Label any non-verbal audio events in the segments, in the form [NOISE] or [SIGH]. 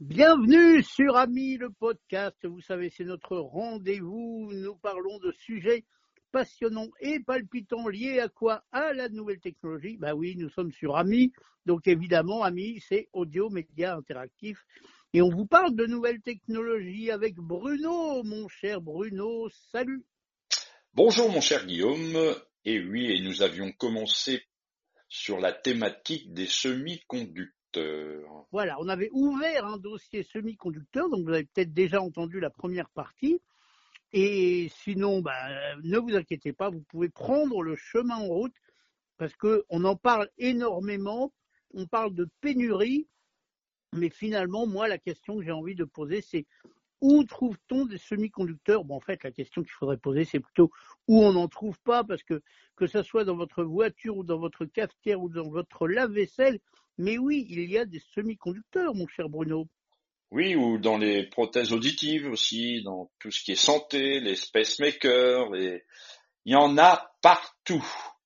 Bienvenue sur Ami le podcast. Vous savez, c'est notre rendez-vous. Nous parlons de sujets passionnants et palpitants liés à quoi? À la nouvelle technologie. Bah oui, nous sommes sur Ami. Donc évidemment, Ami, c'est audio média interactif. Et on vous parle de nouvelles technologies avec Bruno, mon cher Bruno. Salut. Bonjour mon cher Guillaume. Et oui, et nous avions commencé sur la thématique des semi-conducteurs. Voilà, on avait ouvert un dossier semi-conducteur, donc vous avez peut-être déjà entendu la première partie. Et sinon, bah, ne vous inquiétez pas, vous pouvez prendre le chemin en route parce qu'on en parle énormément. On parle de pénurie, mais finalement, moi, la question que j'ai envie de poser, c'est où trouve-t-on des semi-conducteurs? Bon, en fait, la question qu'il faudrait poser, c'est plutôt où on n'en trouve pas, parce que que ce soit dans votre voiture ou dans votre cafetière ou dans votre lave-vaisselle, mais oui, il y a des semi-conducteurs, mon cher Bruno. Oui, ou dans les prothèses auditives aussi, dans tout ce qui est santé, les pacemakers, les... il y en a partout.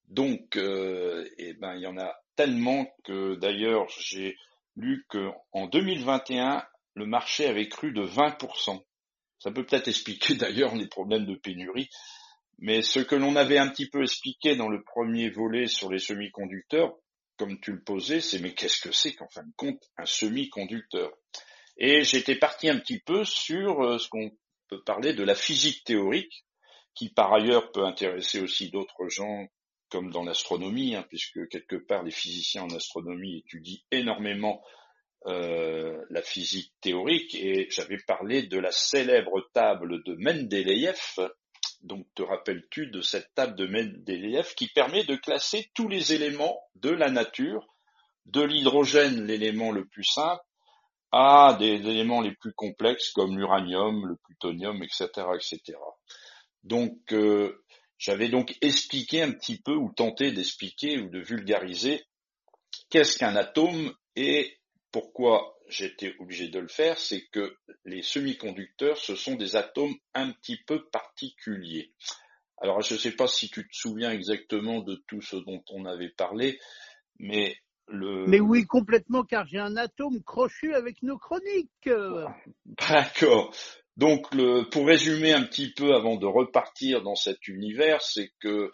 Donc, euh, eh ben, il y en a tellement que d'ailleurs, j'ai lu qu'en 2021, le marché avait cru de 20%. Ça peut peut-être expliquer [LAUGHS] d'ailleurs les problèmes de pénurie. Mais ce que l'on avait un petit peu expliqué dans le premier volet sur les semi-conducteurs, comme tu le posais, c'est mais qu'est-ce que c'est qu'en fin de compte un semi-conducteur? Et j'étais parti un petit peu sur euh, ce qu'on peut parler de la physique théorique, qui par ailleurs peut intéresser aussi d'autres gens comme dans l'astronomie, hein, puisque quelque part les physiciens en astronomie étudient énormément euh, la physique théorique, et j'avais parlé de la célèbre table de Mendeleïev, donc, te rappelles-tu de cette table de Mendeleïev qui permet de classer tous les éléments de la nature, de l'hydrogène, l'élément le plus simple, à des éléments les plus complexes comme l'uranium, le plutonium, etc., etc. Donc, euh, j'avais donc expliqué un petit peu ou tenté d'expliquer ou de vulgariser qu'est-ce qu'un atome et pourquoi j'étais obligé de le faire, c'est que les semi-conducteurs, ce sont des atomes un petit peu particuliers. Alors, je ne sais pas si tu te souviens exactement de tout ce dont on avait parlé, mais le... Mais oui, complètement, car j'ai un atome crochu avec nos chroniques. [LAUGHS] D'accord. Donc, le, pour résumer un petit peu avant de repartir dans cet univers, c'est que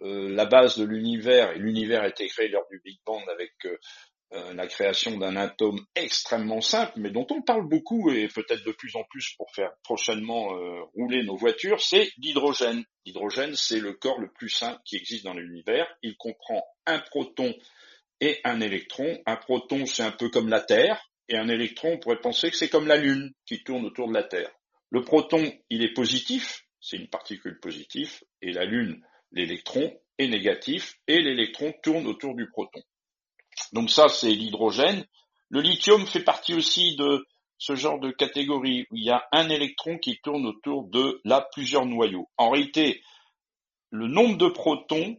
euh, la base de l'univers, et l'univers a été créé lors du Big Bang avec euh, euh, la création d'un atome extrêmement simple, mais dont on parle beaucoup et peut-être de plus en plus pour faire prochainement euh, rouler nos voitures, c'est l'hydrogène. L'hydrogène, c'est le corps le plus simple qui existe dans l'univers. Il comprend un proton et un électron. Un proton, c'est un peu comme la Terre, et un électron, on pourrait penser que c'est comme la Lune qui tourne autour de la Terre. Le proton, il est positif, c'est une particule positive, et la Lune, l'électron, est négatif, et l'électron tourne autour du proton. Donc ça, c'est l'hydrogène. Le lithium fait partie aussi de ce genre de catégorie où il y a un électron qui tourne autour de là plusieurs noyaux. En réalité, le nombre de protons,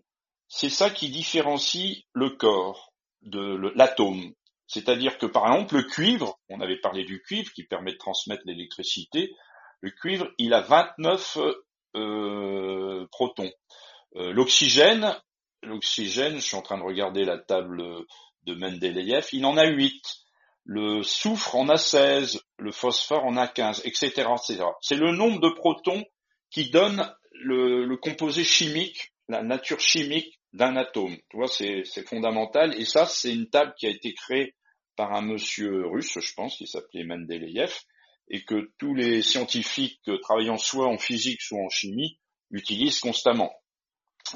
c'est ça qui différencie le corps de l'atome. C'est-à-dire que par exemple le cuivre, on avait parlé du cuivre qui permet de transmettre l'électricité, le cuivre il a 29 euh, protons. Euh, l'oxygène, l'oxygène, je suis en train de regarder la table de Mendeleïev, il en a 8. Le soufre en a 16, le phosphore en a 15, etc. etc. C'est le nombre de protons qui donne le, composé chimique, la nature chimique d'un atome. Tu vois, c'est fondamental. Et ça, c'est une table qui a été créée par un monsieur russe, je pense, qui s'appelait Mendeleïev, et que tous les scientifiques travaillant soit en physique, soit en chimie utilisent constamment.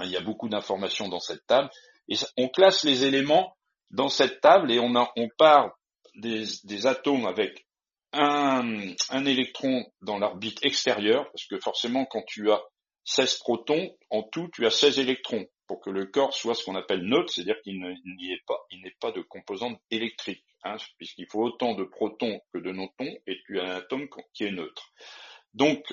Il y a beaucoup d'informations dans cette table. Et on classe les éléments dans cette table et on, a, part des, atomes avec un, électron dans l'orbite extérieure, parce que forcément quand tu as 16 protons, en tout tu as 16 électrons, pour que le corps soit ce qu'on appelle neutre, c'est-à-dire qu'il n'y est pas, il n'est pas de composante électrique, hein, puisqu'il faut autant de protons que de neutrons, et tu as un atome qui est neutre. Donc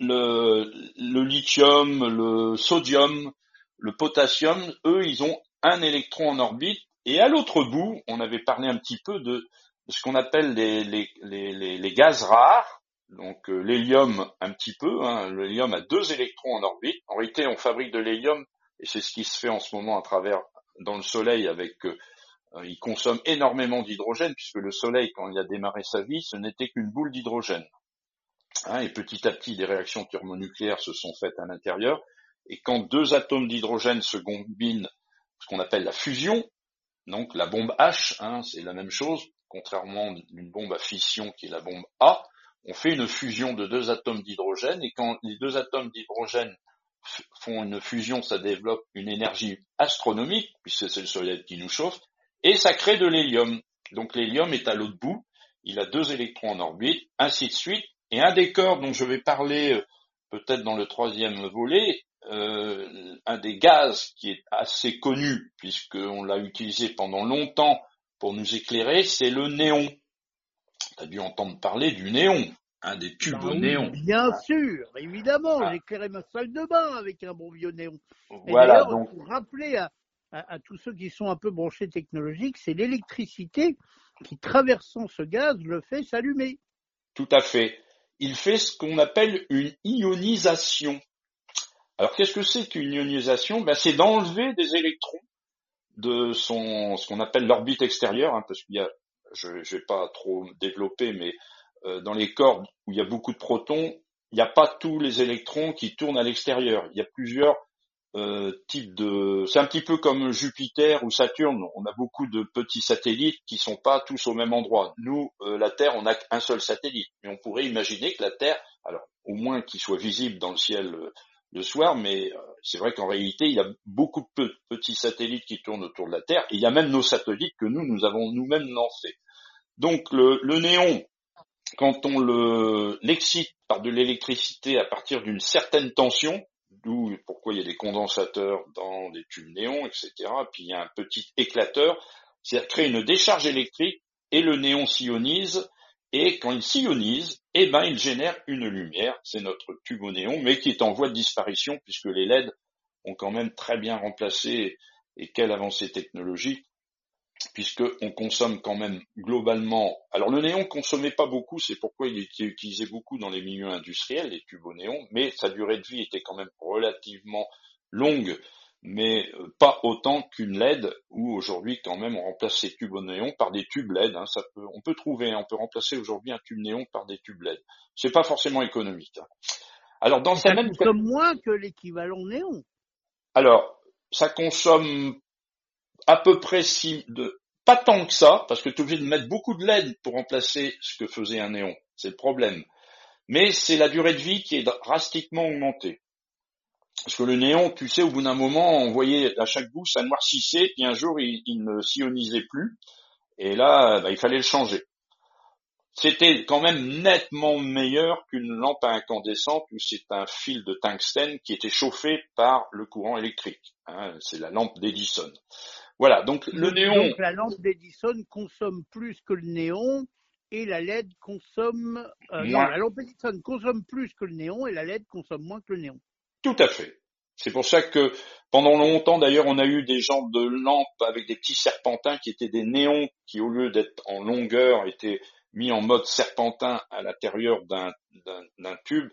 le lithium, le sodium, le potassium, eux, ils ont un électron en orbite, et à l'autre bout, on avait parlé un petit peu de, ce qu'on appelle les, gaz rares, donc euh, l'hélium un petit peu, hein, l'hélium a deux électrons en orbite. En réalité, on fabrique de l'hélium, et c'est ce qui se fait en ce moment à travers dans le Soleil avec euh, Euh, il consomme énormément d'hydrogène puisque le Soleil, quand il a démarré sa vie, ce n'était qu'une boule d'hydrogène. Hein, et petit à petit, des réactions thermonucléaires se sont faites à l'intérieur. Et quand deux atomes d'hydrogène se combinent, ce qu'on appelle la fusion, donc la bombe H, hein, c'est la même chose, contrairement à une bombe à fission qui est la bombe A, on fait une fusion de deux atomes d'hydrogène et quand les deux atomes d'hydrogène font une fusion, ça développe une énergie astronomique, puisque c'est le soleil qui nous chauffe, et ça crée de l'hélium. Donc l'hélium est à l'autre bout, il a deux électrons en orbite, ainsi de suite, et un des corps dont je vais parler euh, peut-être dans le troisième volet, euh, un des gaz qui est assez connu, puisqu'on l'a utilisé pendant longtemps pour nous éclairer, c'est le néon. Tu as dû entendre parler du néon, un des tubes bah néon. Bien sûr, évidemment, ah. j'ai éclairé ma salle de bain avec un bon vieux néon. voilà, donc. Pour rappeler à, à, tous ceux qui sont un peu branchés technologiques, c'est l'électricité qui, traversant ce gaz, le fait s'allumer. Tout à fait. Il fait ce qu'on appelle une ionisation. Alors qu'est-ce que c'est qu'une ionisation? Ben, C'est d'enlever des électrons de son ce qu'on appelle l'orbite extérieure, hein, parce qu'il y a, je ne vais pas trop développer, mais euh, dans les corps où il y a beaucoup de protons, il n'y a pas tous les électrons qui tournent à l'extérieur. Il y a plusieurs euh, types de. C'est un petit peu comme Jupiter ou Saturne. On a beaucoup de petits satellites qui sont pas tous au même endroit. Nous, euh, la Terre, on n'a qu'un seul satellite, mais on pourrait imaginer que la Terre, alors au moins qu'il soit visible dans le ciel le soir, mais euh, c'est vrai qu'en réalité, il y a beaucoup de petits satellites qui tournent autour de la Terre, et il y a même nos satellites que nous, nous avons nous-mêmes lancés. Donc le, néon, quand on le l'excite par de l'électricité à partir d'une certaine tension, d'où pourquoi il y a des condensateurs dans des tubes néons, etc., puis il y a un petit éclateur, ça crée une décharge électrique, et le néon s'ionise, et quand il s'ionise, eh ben, il génère une lumière, c'est notre tube au néon, mais qui est en voie de disparition puisque les LED ont quand même très bien remplacé, et quelle avancée technologique, puisqu'on consomme quand même globalement. Alors le néon consommait pas beaucoup, c'est pourquoi il était utilisé beaucoup dans les milieux industriels, les tubes au néon, mais sa durée de vie était quand même relativement longue mais euh, pas autant qu'une LED où aujourd'hui quand même on remplace ces tubes au néon par des tubes LED. Hein, ça peut, on peut trouver, on peut remplacer aujourd'hui un tube néon par des tubes LED. C'est pas forcément économique. Hein. Alors dans ça même consomme moins que l'équivalent néon. Alors ça consomme à peu près si de pas tant que ça parce que tu es obligé de mettre beaucoup de LED pour remplacer ce que faisait un néon. C'est le problème. Mais c'est la durée de vie qui est drastiquement augmentée. Parce que le néon, tu sais, au bout d'un moment, on voyait à chaque bout, ça noircissait, puis un jour, il, ne s'ionisait plus. Et là, bah, il fallait le changer. C'était quand même nettement meilleur qu'une lampe à incandescente où c'est un fil de tungstène qui était chauffé par le courant électrique. Hein, c'est la lampe d'Edison. Voilà, donc le néon. Donc la lampe d'Edison consomme plus que le néon et la LED consomme. Euh, non, la lampe d'Edison consomme plus que le néon et la LED consomme moins que le néon. Tout à fait. C'est pour ça que pendant longtemps, d'ailleurs, on a eu des genres de lampes avec des petits serpentins qui étaient des néons qui, au lieu d'être en longueur, étaient mis en mode serpentin à l'intérieur d'un tube.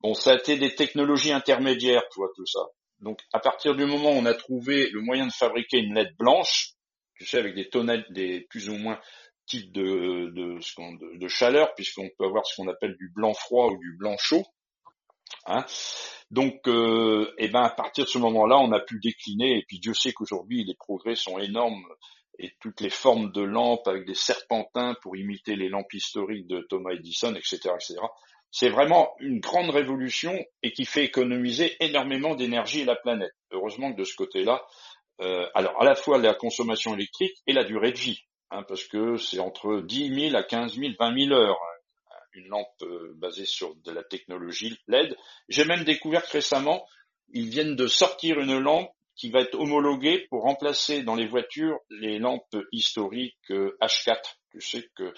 Bon, ça a été des technologies intermédiaires, tu vois, tout ça. Donc, à partir du moment où on a trouvé le moyen de fabriquer une LED blanche, tu sais, avec des tonnettes, des plus ou moins types de chaleur, puisqu'on peut avoir ce qu'on appelle du blanc froid ou du blanc chaud, Hein Donc, euh, eh ben, à partir de ce moment-là, on a pu décliner. Et puis Dieu sait qu'aujourd'hui, les progrès sont énormes et toutes les formes de lampes avec des serpentins pour imiter les lampes historiques de Thomas Edison, etc., etc. C'est vraiment une grande révolution et qui fait économiser énormément d'énergie à la planète. Heureusement que de ce côté-là, euh, alors à la fois la consommation électrique et la durée de vie, hein, parce que c'est entre 10 000 à 15 000, 20 000 heures une lampe euh, basée sur de la technologie LED. J'ai même découvert récemment, ils viennent de sortir une lampe qui va être homologuée pour remplacer dans les voitures les lampes historiques H4. Euh, tu sais que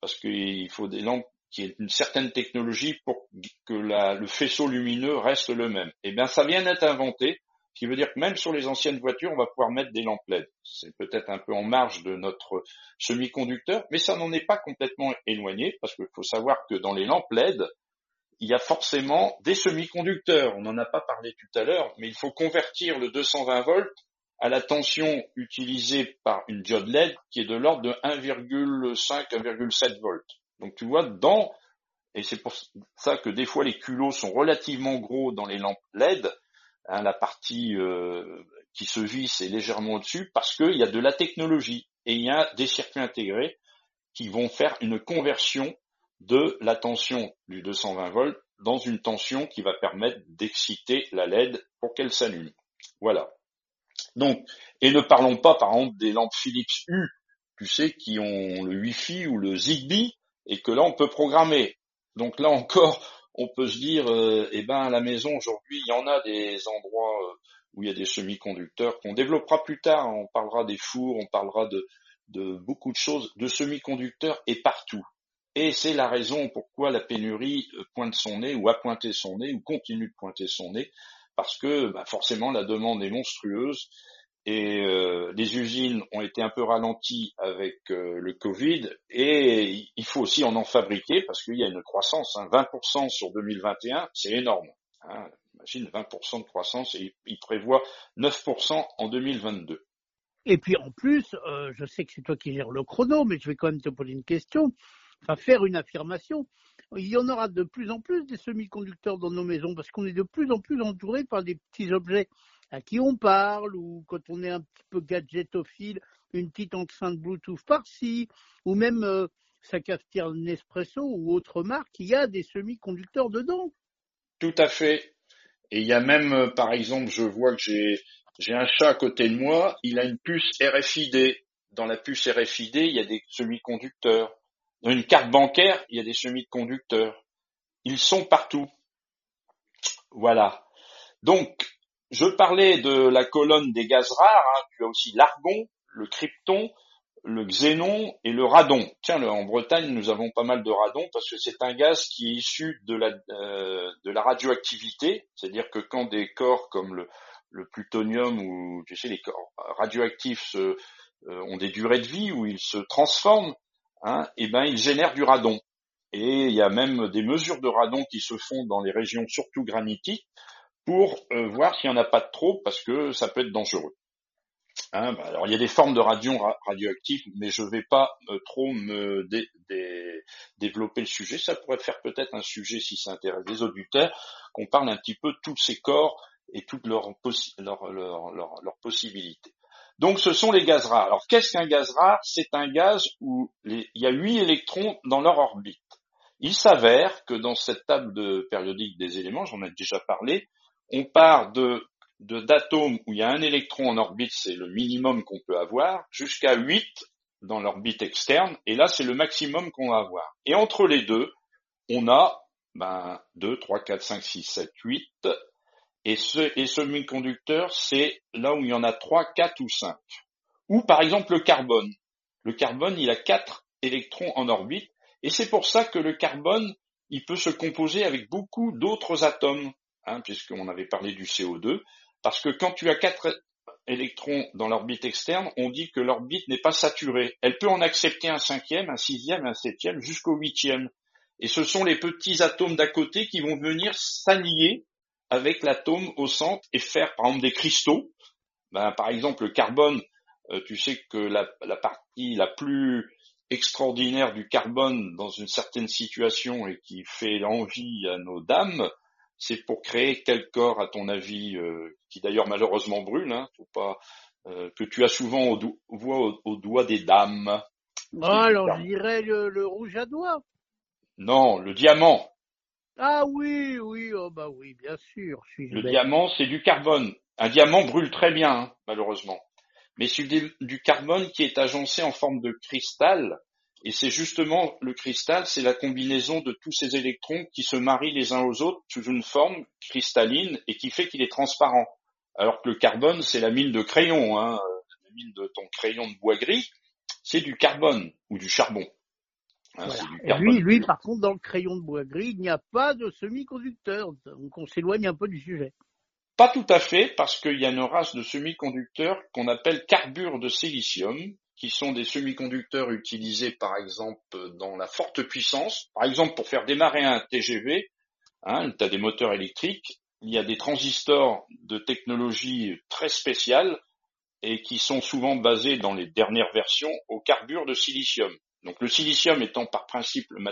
parce qu'il faut des lampes qui aient une certaine technologie pour que le faisceau lumineux reste le même. Eh bien, ça vient d'être inventé. Ce qui veut dire que même sur les anciennes voitures, on va pouvoir mettre des lampes LED. C'est peut-être un peu en marge de notre semi-conducteur, mais ça n'en est pas complètement éloigné, parce qu'il faut savoir que dans les lampes LED, il y a forcément des semi-conducteurs. On n'en a pas parlé tout à l'heure, mais il faut convertir le 220 volts à la tension utilisée par une diode LED qui est de l'ordre de 1,5, 1,7 volts. Donc tu vois, dans, et c'est pour ça que des fois les culots sont relativement gros dans les lampes LED, hein, la partie euh, qui se visse est légèrement au-dessus, parce qu'il y a de la technologie et il y a des circuits intégrés qui vont faire une conversion de la tension du 220 volts dans une tension qui va permettre d'exciter la LED pour qu'elle s'allume. Voilà. Donc, et ne parlons pas par exemple des lampes Philips U, tu sais, qui ont le Wi-Fi ou le Zigbee, et que là on peut programmer. Donc là encore, on peut se dire, euh, eh ben à la maison aujourd'hui, il y en a des endroits euh, où il y a des semi-conducteurs qu'on développera plus tard. On parlera des fours, on parlera de, beaucoup de choses, de semi-conducteurs et partout. Et c'est la raison pourquoi la pénurie euh, pointe son nez ou a pointé son nez ou continue de pointer son nez parce que bah, forcément la demande est monstrueuse et euh, les usines ont été un peu ralenties avec euh, le Covid. Et il faut aussi en en fabriquer parce qu'il y a une croissance, hein, 20% sur 2021, c'est énorme. Hein, imagine 20% de croissance et il prévoit 9% en 2022. Et puis en plus, euh, je sais que c'est toi qui gères le chrono, mais je vais quand même te poser une question, enfin faire une affirmation. Il y en aura de plus en plus des semi-conducteurs dans nos maisons parce qu'on est de plus en plus entouré par des petits objets à qui on parle ou quand on est un petit peu gadgetophile, une petite enceinte Bluetooth par-ci ou même euh, sa cafetière Nespresso ou autre marque, il y a des semi-conducteurs dedans. Tout à fait. Et il y a même, euh, par exemple, je vois que j'ai j'ai un chat à côté de moi, il a une puce RFID. Dans la puce RFID, il y a des semi-conducteurs. Dans une carte bancaire, il y a des semi-conducteurs. Ils sont partout. Voilà. Donc, je parlais de la colonne des gaz rares. Hein. Tu as aussi l'argon, le krypton, le xénon et le radon. Tiens, en Bretagne, nous avons pas mal de radon parce que c'est un gaz qui est issu de la, euh, radioactivité. C'est-à-dire que quand des corps comme le, le plutonium ou tu sais les corps radioactifs euh, ont des durées de vie où ils se transforment, hein, et eh ben ils génèrent du radon. Et il y a même des mesures de radon qui se font dans les régions surtout granitiques pour euh, voir s'il n'y en a pas de trop parce que ça peut être dangereux. Hein, bah, alors il y a des formes de radion radioactifs, mais je ne vais pas euh, trop me développer le sujet. Ça pourrait faire peut-être un sujet si ça intéresse les auditeurs, qu'on parle un petit peu de tous ces corps et toutes leurs possibilités. Donc ce sont les gaz rares. Alors qu'est-ce qu'un gaz rare? C'est un gaz où il y a huit électrons dans leur orbite. Il s'avère que dans cette table de périodique des éléments, j'en ai déjà parlé, on part de d'atomes où il y a un électron en orbite, c'est le minimum qu'on peut avoir, jusqu'à 8 dans l'orbite externe, et là c'est le maximum qu'on va avoir. Et entre les deux, on a ben, 2, 3, 4, 5, 6, 7, 8, et ce et semi-conducteur, c'est là où il y en a trois, quatre ou cinq. Ou par exemple le carbone. Le carbone, il a quatre électrons en orbite, et c'est pour ça que le carbone, il peut se composer avec beaucoup d'autres atomes, hein, puisqu'on avait parlé du CO2, parce que quand tu as quatre électrons dans l'orbite externe, on dit que l'orbite n'est pas saturée. Elle peut en accepter un cinquième, un sixième, un septième, jusqu'au huitième. Et ce sont les petits atomes d'à côté qui vont venir s'allier avec l'atome au centre et faire par exemple des cristaux. Ben, par exemple, le carbone, euh, tu sais que la, partie la plus extraordinaire du carbone dans une certaine situation et qui fait envie à nos dames, c'est pour créer quel corps, à ton avis, euh, qui d'ailleurs malheureusement brûle, hein, faut pas, euh, que tu as souvent au, doigt des dames. Oh, alors je dirais le, le rouge à doigts. Non, le diamant. Ah oui, oui, oh bah oui, bien sûr. le diamant, c'est du carbone. Un diamant brûle très bien, hein, malheureusement. Mais c'est du, carbone qui est agencé en forme de cristal. Et c'est justement le cristal, c'est la combinaison de tous ces électrons qui se marient les uns aux autres sous une forme cristalline et qui fait qu'il est transparent. Alors que le carbone, c'est la mine de crayon, hein, la mine de ton crayon de bois gris, c'est du carbone ou du charbon. Hein, lui, lui, par contre, dans le crayon de bois gris, il n'y a pas de semi-conducteur. Donc on s'éloigne un peu du sujet. Pas tout à fait, parce qu'il y a une race de semi-conducteurs qu'on appelle carbure de silicium, qui sont des semi-conducteurs utilisés par exemple dans la forte puissance. Par exemple, pour faire démarrer un TGV, hein, tu as des moteurs électriques, il y a des transistors de technologie très spéciale et qui sont souvent basés dans les dernières versions au carbure de silicium. Donc le silicium étant par principe le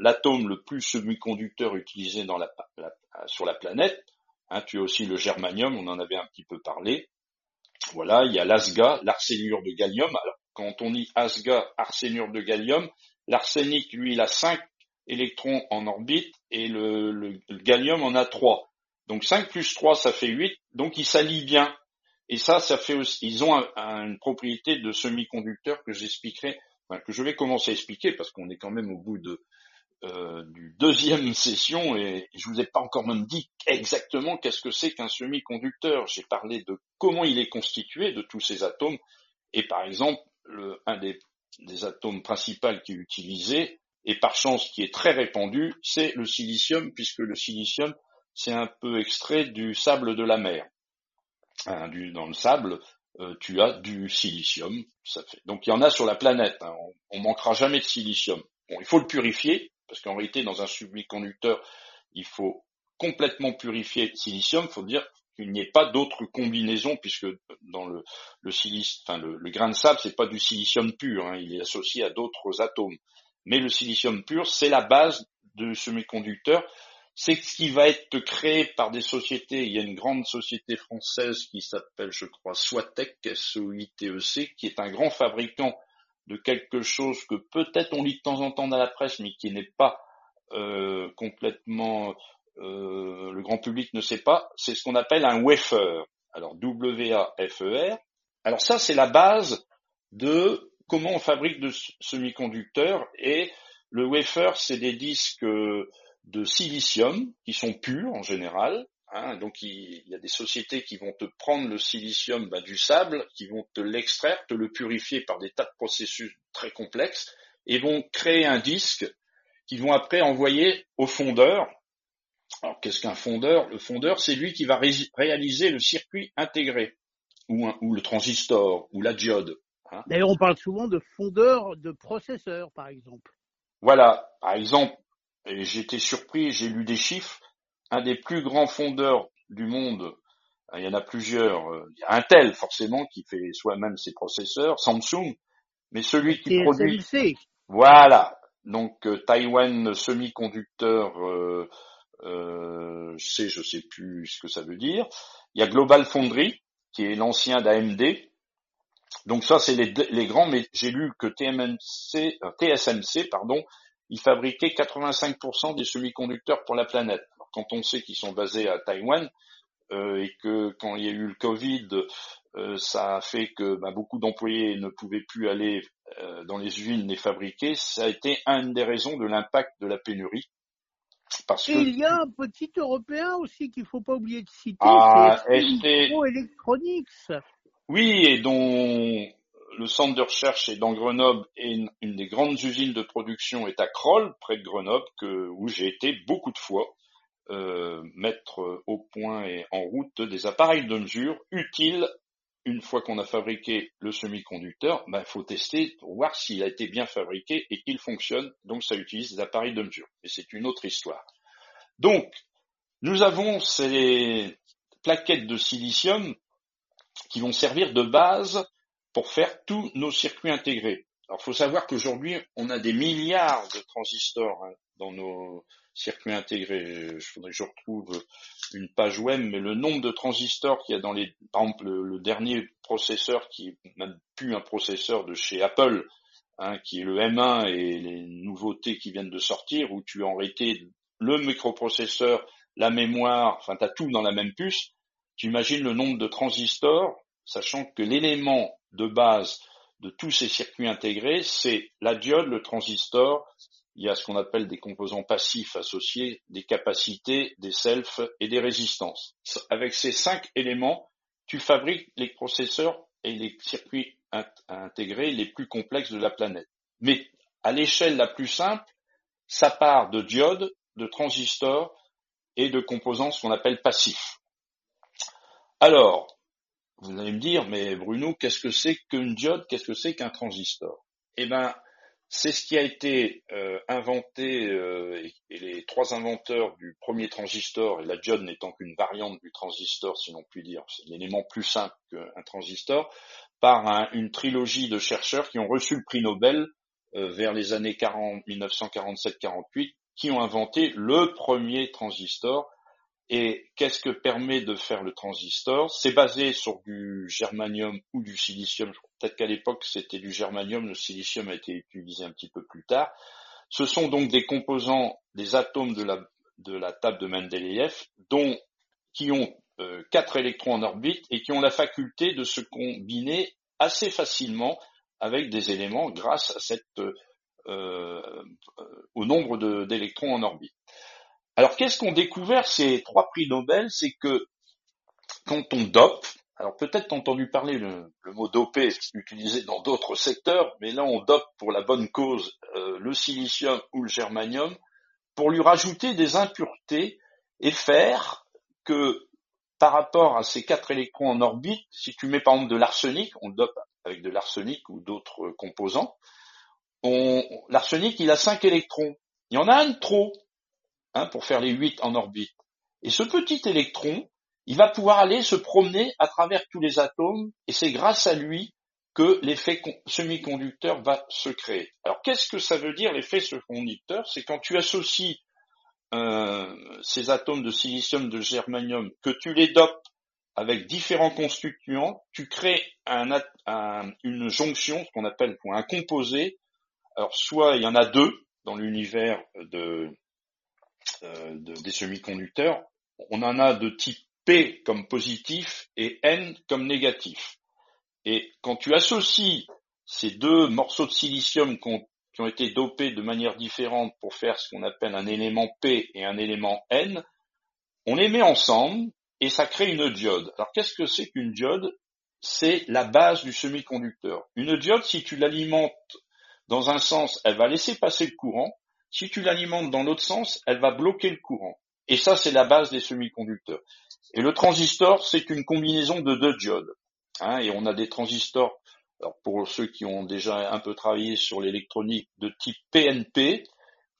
l'atome le plus semi-conducteur utilisé sur la planète. Hein, tu as aussi le germanium, on en avait un petit peu parlé. Voilà, il y a l'asga, l'arsénure de gallium. Alors, quand on dit asga, arsénure de gallium, l'arsenic, lui, il a 5 électrons en orbite et le, gallium en a 3. Donc 5 plus 3, ça fait 8. Donc ils s'allient bien. Et ça, ça fait aussi, ils ont une propriété de semi-conducteur que j'expliquerai, que je vais commencer à expliquer parce qu'on est quand même au bout de, euh, du deuxième [LAUGHS] session et je vous ai pas encore même dit exactement qu'est-ce que c'est qu'un semi-conducteur. J'ai parlé de comment il est constitué de tous ces atomes et par exemple le, un des, atomes principaux qui est utilisé et par chance qui est très répandu, c'est le silicium puisque le silicium c'est un peu extrait du sable de la mer. Hein, dans le sable, euh, tu as du silicium. Donc il y en a sur la planète. Hein. on, on manquera jamais de silicium. Bon, il faut le purifier parce qu'en réalité, dans un semi-conducteur, il faut complètement purifier le silicium. Il faut dire qu'il n'y ait pas d'autres combinaisons, puisque dans le, silice, le, grain de sable, c'est pas du silicium pur, hein, il est associé à d'autres atomes. Mais le silicium pur, c'est la base du semi-conducteur. C'est ce qui va être créé par des sociétés. Il y a une grande société française qui s'appelle, je crois, Soitec, S-O-I-T-E-C, qui est un grand fabricant de quelque chose que peut-être on lit de temps en temps dans la presse, mais qui n'est pas euh, complètement euh, le grand public ne sait pas, c'est ce qu'on appelle un wafer. Alors W-A-F-E-R. Alors ça, c'est la base de comment on fabrique de semi-conducteurs et le wafer, c'est des disques de silicium qui sont purs en général, Hein, donc il, y a des sociétés qui vont te prendre le silicium bah, du sable, qui vont te l'extraire, te le purifier par des tas de processus très complexes, et vont créer un disque qu'ils vont après envoyer au fondeur. Alors qu'est-ce qu'un fondeur? Le fondeur, c'est lui qui va réaliser le circuit intégré, ou, ou le transistor, ou la diode. Hein. D'ailleurs, on parle souvent de fondeur de processeur, par exemple. Voilà, par exemple, j'étais surpris, j'ai lu des chiffres, un des plus grands fondeurs du monde, il y en a plusieurs, euh, il y a Intel forcément qui fait soi-même ses processeurs, Samsung, mais celui qui produit... Voilà, donc euh, Taiwan Semiconductor, euh, euh, je sais, je sais plus ce que ça veut dire. Il y a Global Foundry, qui est l'ancien d'AMD. Donc ça, c'est les, les, grands, mais j'ai lu que TSMC, pardon, il fabriquait 85% des semi-conducteurs pour la planète quand on sait qu'ils sont basés à Taïwan euh, et que quand il y a eu le Covid, euh, ça a fait que bah, beaucoup d'employés ne pouvaient plus aller euh, dans les usines les fabriquer, ça a été une des raisons de l'impact de la pénurie. Parce et il y a un petit européen aussi qu'il faut pas oublier de citer, ah, c'est Electronics. Oui, et dont le centre de recherche est dans Grenoble et une, des grandes usines de production est à Kroll, près de Grenoble, que, où j'ai été beaucoup de fois. Euh, mettre au point et en route des appareils de mesure utiles une fois qu'on a fabriqué le semi-conducteur, il ben, faut tester pour voir s'il a été bien fabriqué et qu'il fonctionne. Donc ça utilise des appareils de mesure. Mais c'est une autre histoire. Donc, nous avons ces plaquettes de silicium qui vont servir de base pour faire tous nos circuits intégrés. Alors, il faut savoir qu'aujourd'hui, on a des milliards de transistors hein, dans nos circuits intégrés. Je faudrait que je retrouve une page web, mais le nombre de transistors qu'il y a dans les, par exemple, le, dernier processeur qui est même plus un processeur de chez Apple, hein, qui est le M1 et les nouveautés qui viennent de sortir, où tu as le microprocesseur, la mémoire, enfin, tu as tout dans la même puce. Tu imagines le nombre de transistors, sachant que l'élément de base de tous ces circuits intégrés, c'est la diode, le transistor, il y a ce qu'on appelle des composants passifs associés, des capacités, des selfs et des résistances. Avec ces cinq éléments, tu fabriques les processeurs et les circuits intégrés les plus complexes de la planète. Mais à l'échelle la plus simple, ça part de diodes, de transistors et de composants ce qu'on appelle passifs. Alors, vous allez me dire, mais Bruno, qu'est-ce que c'est qu'une diode, qu'est-ce que c'est qu'un transistor? Eh ben, c'est ce qui a été euh, inventé, euh, et, les trois inventeurs du premier transistor, et la diode n'étant qu'une variante du transistor, si l'on peut dire, c'est l'élément plus simple qu'un transistor, par une trilogie de chercheurs qui ont reçu le prix Nobel euh, vers les années 1947-48, qui ont inventé le premier transistor. Et qu'est-ce que permet de faire le transistor? C'est basé sur du germanium ou du silicium. Peut-être qu'à l'époque c'était du germanium, le silicium a été utilisé un petit peu plus tard. Ce sont donc des composants, des atomes de la, table de Mendeleïev, dont, qui ont euh, quatre électrons en orbite et qui ont la faculté de se combiner assez facilement avec des éléments grâce à cette, euh, euh au nombre d'électrons en orbite. Alors qu'est-ce qu'ont découvert ces trois prix Nobel? C'est que quand on dope, alors peut-être entendu parler le, mot dopé utilisé dans d'autres secteurs, mais là on dope pour la bonne cause euh, le silicium ou le germanium pour lui rajouter des impuretés et faire que par rapport à ces quatre électrons en orbite, si tu mets par exemple de l'arsenic, on dope avec de l'arsenic ou d'autres composants, l'arsenic il a cinq électrons. Il y en a un de trop hein, pour faire les huit en orbite. Et ce petit électron, il va pouvoir aller se promener à travers tous les atomes et c'est grâce à lui que l'effet semi-conducteur va se créer. Alors qu'est-ce que ça veut dire l'effet semi-conducteur? C'est quand tu associes euh, ces atomes de silicium, de germanium, que tu les dopes avec différents constituants, tu crées une jonction, ce qu'on appelle un composé. Alors soit il y en a deux dans l'univers de, euh, des semi-conducteurs, on en a de type P comme positif et N comme négatif. Et quand tu associes ces deux morceaux de silicium qui ont, été dopés de manière différente pour faire ce qu'on appelle un élément P et un élément N, on les met ensemble et ça crée une diode. Alors qu'est-ce que c'est qu'une diode? C'est la base du semi-conducteur. Une diode, si tu l'alimentes dans un sens, elle va laisser passer le courant. Si tu l'alimentes dans l'autre sens, elle va bloquer le courant. Et ça, c'est la base des semi-conducteurs. Et le transistor, c'est une combinaison de deux diodes. Hein, et on a des transistors, alors pour ceux qui ont déjà un peu travaillé sur l'électronique, de type PNP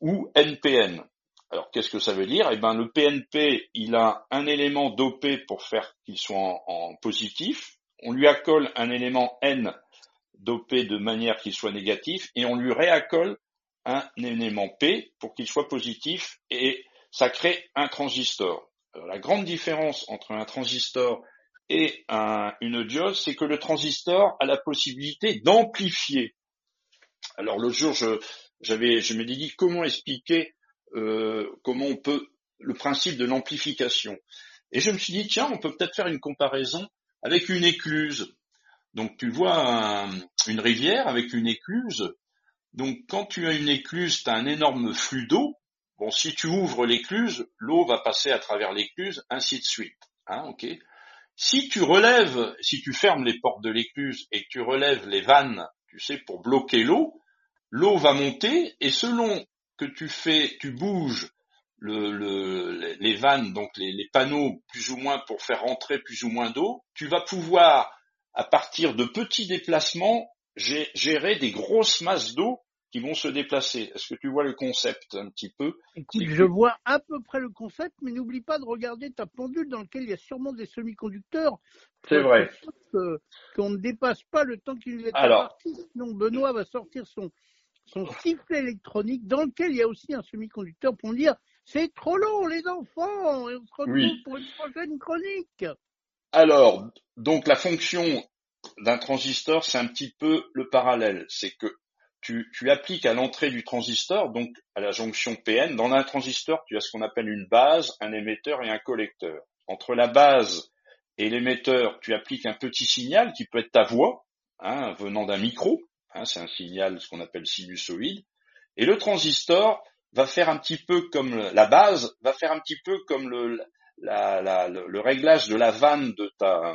ou NPN. Alors qu'est-ce que ça veut dire? Eh ben le PNP, il a un élément dopé pour faire qu'il soit en, en, positif. On lui accole un élément N dopé de manière qu'il soit négatif, et on lui réaccole un élément P pour qu'il soit positif, et ça crée un transistor la grande différence entre un transistor et une diode, c'est que le transistor a la possibilité d'amplifier. Alors le jour, je, j'avais, je m'étais dit comment expliquer euh, comment on peut le principe de l'amplification? Et je me suis dit tiens, on peut peut-être faire une comparaison avec une écluse. Donc tu vois une rivière avec une écluse. Donc quand tu as une écluse, tu as un énorme flux d'eau Bon, si tu ouvres l'écluse, l'eau va passer à travers l'écluse, ainsi de suite. Hein, ok. Si tu relèves, si tu fermes les portes de l'écluse et que tu relèves les vannes, tu sais, pour bloquer l'eau, l'eau va monter et selon que tu fais, tu bouges le, les vannes, donc les, les panneaux plus ou moins pour faire rentrer plus ou moins d'eau, tu vas pouvoir, à partir de petits déplacements, gérer des grosses masses d'eau qui vont se déplacer. Est-ce que tu vois le concept un petit peu? Écoute, je vois à peu près le concept, mais n'oublie pas de regarder ta pendule dans laquelle il y a sûrement des semi-conducteurs. C'est vrai. Qu'on ne dépasse pas le temps qu'il est Alors... parti. Sinon, Benoît va sortir son, son sifflet électronique dans lequel il y a aussi un semi-conducteur pour dire c'est trop long, les enfants, et on se retrouve pour une prochaine chronique. Alors, donc la fonction d'un transistor, c'est un petit peu le parallèle. C'est que tu, tu appliques à l'entrée du transistor, donc à la jonction PN, dans un transistor, tu as ce qu'on appelle une base, un émetteur et un collecteur. Entre la base et l'émetteur, tu appliques un petit signal qui peut être ta voix, hein, venant d'un micro, hein, c'est un signal ce qu'on appelle sinusoïde, et le transistor va faire un petit peu comme la base, va faire un petit peu comme le, la, la, le, réglage de la vanne de ta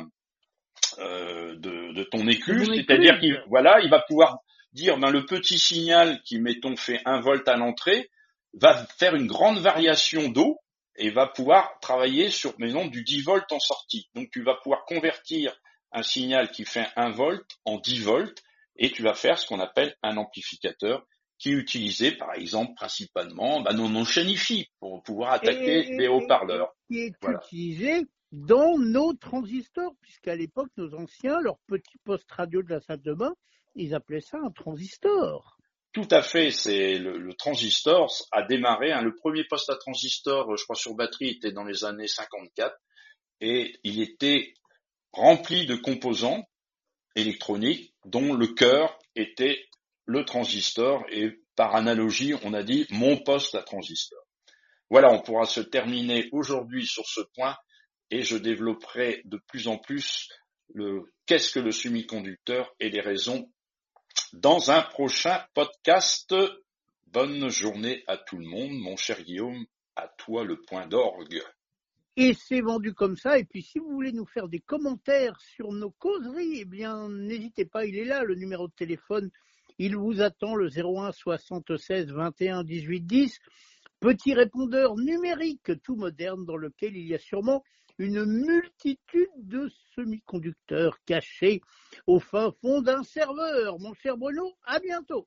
euh, de, de, ton écluse, c'est-à-dire qu'il voilà, il va pouvoir dire ben, le petit signal qui, mettons, fait 1 volt à l'entrée, va faire une grande variation d'eau et va pouvoir travailler sur, maintenant, du 10 volts en sortie. Donc tu vas pouvoir convertir un signal qui fait 1 volt en 10 volts et tu vas faire ce qu'on appelle un amplificateur qui utilisait par exemple principalement bah, nos non-chaînes pour pouvoir attaquer des haut-parleurs. Qui est utilisé dans nos transistors, puisqu'à l'époque, nos anciens, leur petit poste radio de la salle de bain, ils appelaient ça un transistor. Tout à fait, c'est le, transistor a démarré. Hein, le premier poste à transistor, je crois sur batterie, était dans les années 54 et il était rempli de composants électroniques dont le cœur était le transistor et par analogie, on a dit mon poste à transistor. Voilà, on pourra se terminer aujourd'hui sur ce point et je développerai de plus en plus le qu'est-ce que le semi-conducteur et les raisons dans un prochain podcast. Bonne journée à tout le monde, mon cher Guillaume, à toi le point d'orgue. Et c'est vendu comme ça. Et puis, si vous voulez nous faire des commentaires sur nos causeries, eh bien, n'hésitez pas. Il est là, le numéro de téléphone. Il vous attend, le 01 76 21 18 10. Petit répondeur numérique tout moderne dans lequel il y a sûrement une multitude de semi-conducteurs cachés au fin fond d'un serveur. Mon cher Bruno, à bientôt.